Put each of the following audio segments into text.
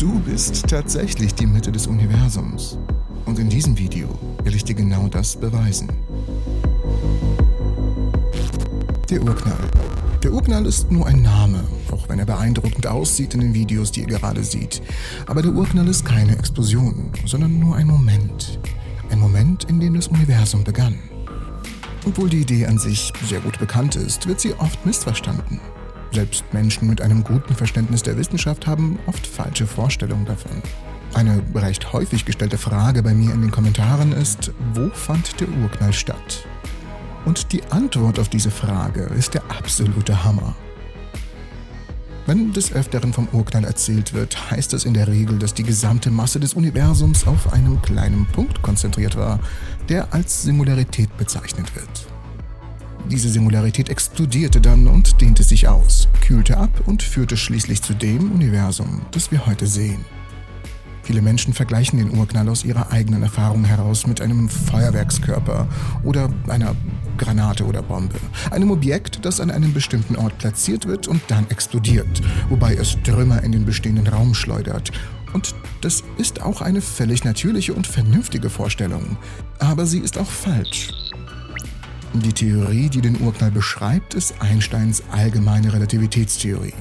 Du bist tatsächlich die Mitte des Universums. Und in diesem Video will ich dir genau das beweisen. Der Urknall. Der Urknall ist nur ein Name, auch wenn er beeindruckend aussieht in den Videos, die ihr gerade seht. Aber der Urknall ist keine Explosion, sondern nur ein Moment. Ein Moment, in dem das Universum begann. Obwohl die Idee an sich sehr gut bekannt ist, wird sie oft missverstanden. Selbst Menschen mit einem guten Verständnis der Wissenschaft haben oft falsche Vorstellungen davon. Eine recht häufig gestellte Frage bei mir in den Kommentaren ist, wo fand der Urknall statt? Und die Antwort auf diese Frage ist der absolute Hammer. Wenn des Öfteren vom Urknall erzählt wird, heißt das in der Regel, dass die gesamte Masse des Universums auf einem kleinen Punkt konzentriert war, der als Singularität bezeichnet wird. Diese Singularität explodierte dann und dehnte sich aus, kühlte ab und führte schließlich zu dem Universum, das wir heute sehen. Viele Menschen vergleichen den Urknall aus ihrer eigenen Erfahrung heraus mit einem Feuerwerkskörper oder einer Granate oder Bombe. Einem Objekt, das an einem bestimmten Ort platziert wird und dann explodiert, wobei es Trümmer in den bestehenden Raum schleudert. Und das ist auch eine völlig natürliche und vernünftige Vorstellung. Aber sie ist auch falsch. Die Theorie, die den Urknall beschreibt, ist Einsteins allgemeine Relativitätstheorie.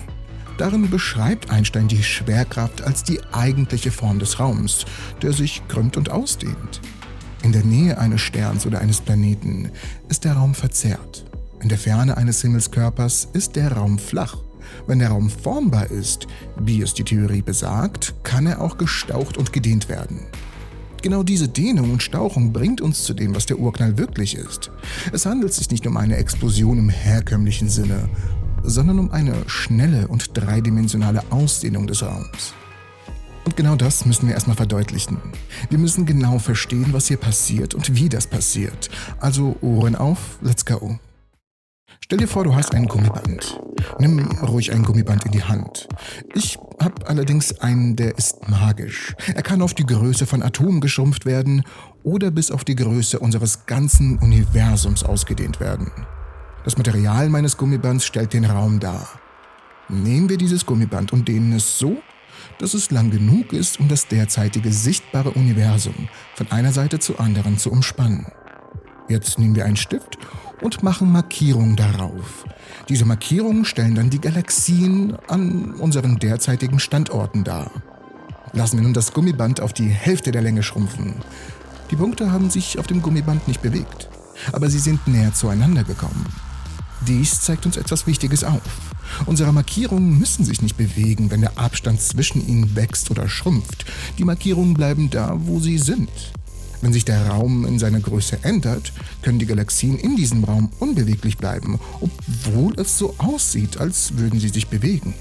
Darin beschreibt Einstein die Schwerkraft als die eigentliche Form des Raums, der sich krümmt und ausdehnt. In der Nähe eines Sterns oder eines Planeten ist der Raum verzerrt. In der Ferne eines Himmelskörpers ist der Raum flach. Wenn der Raum formbar ist, wie es die Theorie besagt, kann er auch gestaucht und gedehnt werden. Genau diese Dehnung und Stauchung bringt uns zu dem, was der Urknall wirklich ist. Es handelt sich nicht um eine Explosion im herkömmlichen Sinne, sondern um eine schnelle und dreidimensionale Ausdehnung des Raums. Und genau das müssen wir erstmal verdeutlichen. Wir müssen genau verstehen, was hier passiert und wie das passiert. Also Ohren auf, let's go. Stell dir vor, du hast ein Gummiband. Nimm ruhig ein Gummiband in die Hand. Ich habe allerdings einen, der ist magisch. Er kann auf die Größe von Atomen geschrumpft werden oder bis auf die Größe unseres ganzen Universums ausgedehnt werden. Das Material meines Gummibands stellt den Raum dar. Nehmen wir dieses Gummiband und dehnen es so, dass es lang genug ist, um das derzeitige sichtbare Universum von einer Seite zur anderen zu umspannen. Jetzt nehmen wir einen Stift und machen Markierungen darauf. Diese Markierungen stellen dann die Galaxien an unseren derzeitigen Standorten dar. Lassen wir nun das Gummiband auf die Hälfte der Länge schrumpfen. Die Punkte haben sich auf dem Gummiband nicht bewegt, aber sie sind näher zueinander gekommen. Dies zeigt uns etwas Wichtiges auf. Unsere Markierungen müssen sich nicht bewegen, wenn der Abstand zwischen ihnen wächst oder schrumpft. Die Markierungen bleiben da, wo sie sind. Wenn sich der Raum in seiner Größe ändert, können die Galaxien in diesem Raum unbeweglich bleiben, obwohl es so aussieht, als würden sie sich bewegen.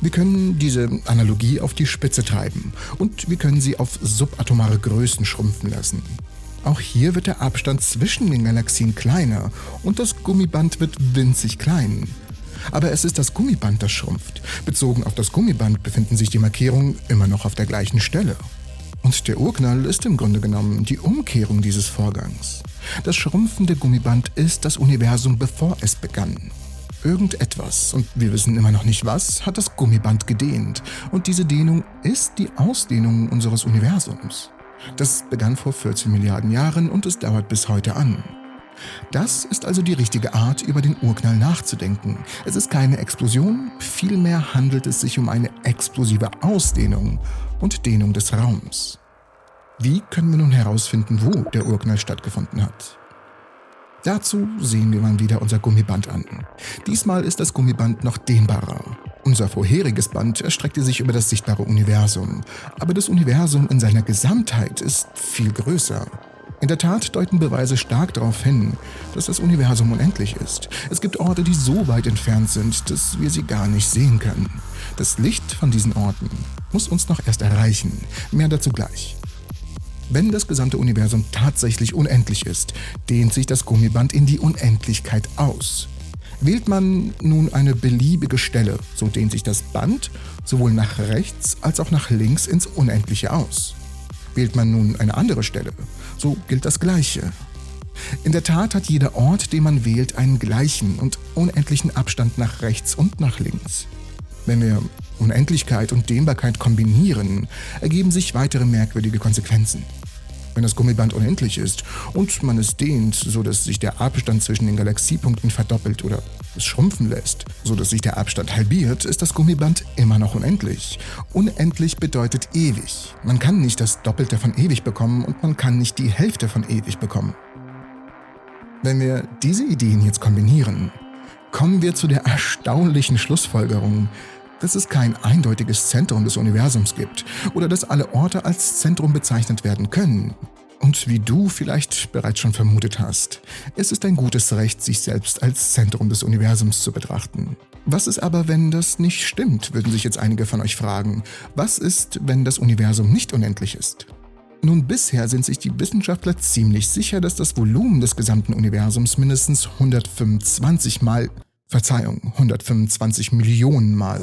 Wir können diese Analogie auf die Spitze treiben und wir können sie auf subatomare Größen schrumpfen lassen. Auch hier wird der Abstand zwischen den Galaxien kleiner und das Gummiband wird winzig klein. Aber es ist das Gummiband, das schrumpft. Bezogen auf das Gummiband befinden sich die Markierungen immer noch auf der gleichen Stelle. Und der Urknall ist im Grunde genommen die Umkehrung dieses Vorgangs. Das schrumpfende Gummiband ist das Universum, bevor es begann. Irgendetwas, und wir wissen immer noch nicht was, hat das Gummiband gedehnt. Und diese Dehnung ist die Ausdehnung unseres Universums. Das begann vor 14 Milliarden Jahren und es dauert bis heute an. Das ist also die richtige Art, über den Urknall nachzudenken. Es ist keine Explosion, vielmehr handelt es sich um eine explosive Ausdehnung und Dehnung des Raums. Wie können wir nun herausfinden, wo der Urknall stattgefunden hat? Dazu sehen wir mal wieder unser Gummiband an. Diesmal ist das Gummiband noch dehnbarer. Unser vorheriges Band erstreckte sich über das sichtbare Universum, aber das Universum in seiner Gesamtheit ist viel größer. In der Tat deuten Beweise stark darauf hin, dass das Universum unendlich ist. Es gibt Orte, die so weit entfernt sind, dass wir sie gar nicht sehen können. Das Licht von diesen Orten muss uns noch erst erreichen. Mehr dazu gleich. Wenn das gesamte Universum tatsächlich unendlich ist, dehnt sich das Gummiband in die Unendlichkeit aus. Wählt man nun eine beliebige Stelle, so dehnt sich das Band sowohl nach rechts als auch nach links ins Unendliche aus. Wählt man nun eine andere Stelle, so gilt das Gleiche. In der Tat hat jeder Ort, den man wählt, einen gleichen und unendlichen Abstand nach rechts und nach links. Wenn wir Unendlichkeit und Dehnbarkeit kombinieren, ergeben sich weitere merkwürdige Konsequenzen. Wenn das Gummiband unendlich ist und man es dehnt, sodass sich der Abstand zwischen den Galaxiepunkten verdoppelt oder es schrumpfen lässt, sodass sich der Abstand halbiert, ist das Gummiband immer noch unendlich. Unendlich bedeutet ewig. Man kann nicht das Doppelte von ewig bekommen und man kann nicht die Hälfte von ewig bekommen. Wenn wir diese Ideen jetzt kombinieren, kommen wir zu der erstaunlichen Schlussfolgerung, dass es kein eindeutiges Zentrum des Universums gibt oder dass alle Orte als Zentrum bezeichnet werden können. Und wie du vielleicht bereits schon vermutet hast, es ist ein gutes Recht, sich selbst als Zentrum des Universums zu betrachten. Was ist aber, wenn das nicht stimmt, würden sich jetzt einige von euch fragen. Was ist, wenn das Universum nicht unendlich ist? Nun, bisher sind sich die Wissenschaftler ziemlich sicher, dass das Volumen des gesamten Universums mindestens 125 mal Verzeihung, 125 Millionen Mal,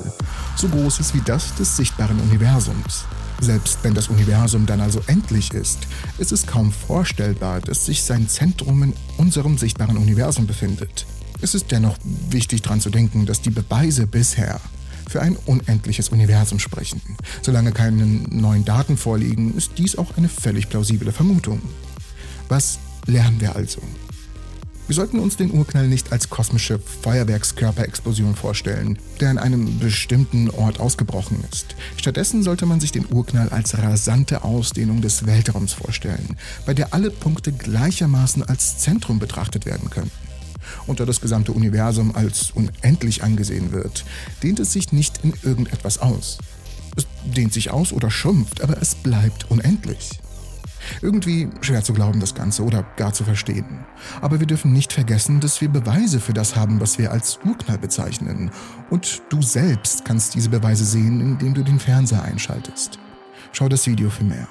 so groß ist wie das des sichtbaren Universums. Selbst wenn das Universum dann also endlich ist, ist es kaum vorstellbar, dass sich sein Zentrum in unserem sichtbaren Universum befindet. Es ist dennoch wichtig daran zu denken, dass die Beweise bisher für ein unendliches Universum sprechen. Solange keine neuen Daten vorliegen, ist dies auch eine völlig plausible Vermutung. Was lernen wir also? Wir sollten uns den Urknall nicht als kosmische Feuerwerkskörperexplosion vorstellen, der an einem bestimmten Ort ausgebrochen ist. Stattdessen sollte man sich den Urknall als rasante Ausdehnung des Weltraums vorstellen, bei der alle Punkte gleichermaßen als Zentrum betrachtet werden könnten. Und da das gesamte Universum als unendlich angesehen wird, dehnt es sich nicht in irgendetwas aus. Es dehnt sich aus oder schrumpft, aber es bleibt unendlich. Irgendwie schwer zu glauben das Ganze oder gar zu verstehen. Aber wir dürfen nicht vergessen, dass wir Beweise für das haben, was wir als Urknall bezeichnen. Und du selbst kannst diese Beweise sehen, indem du den Fernseher einschaltest. Schau das Video für mehr.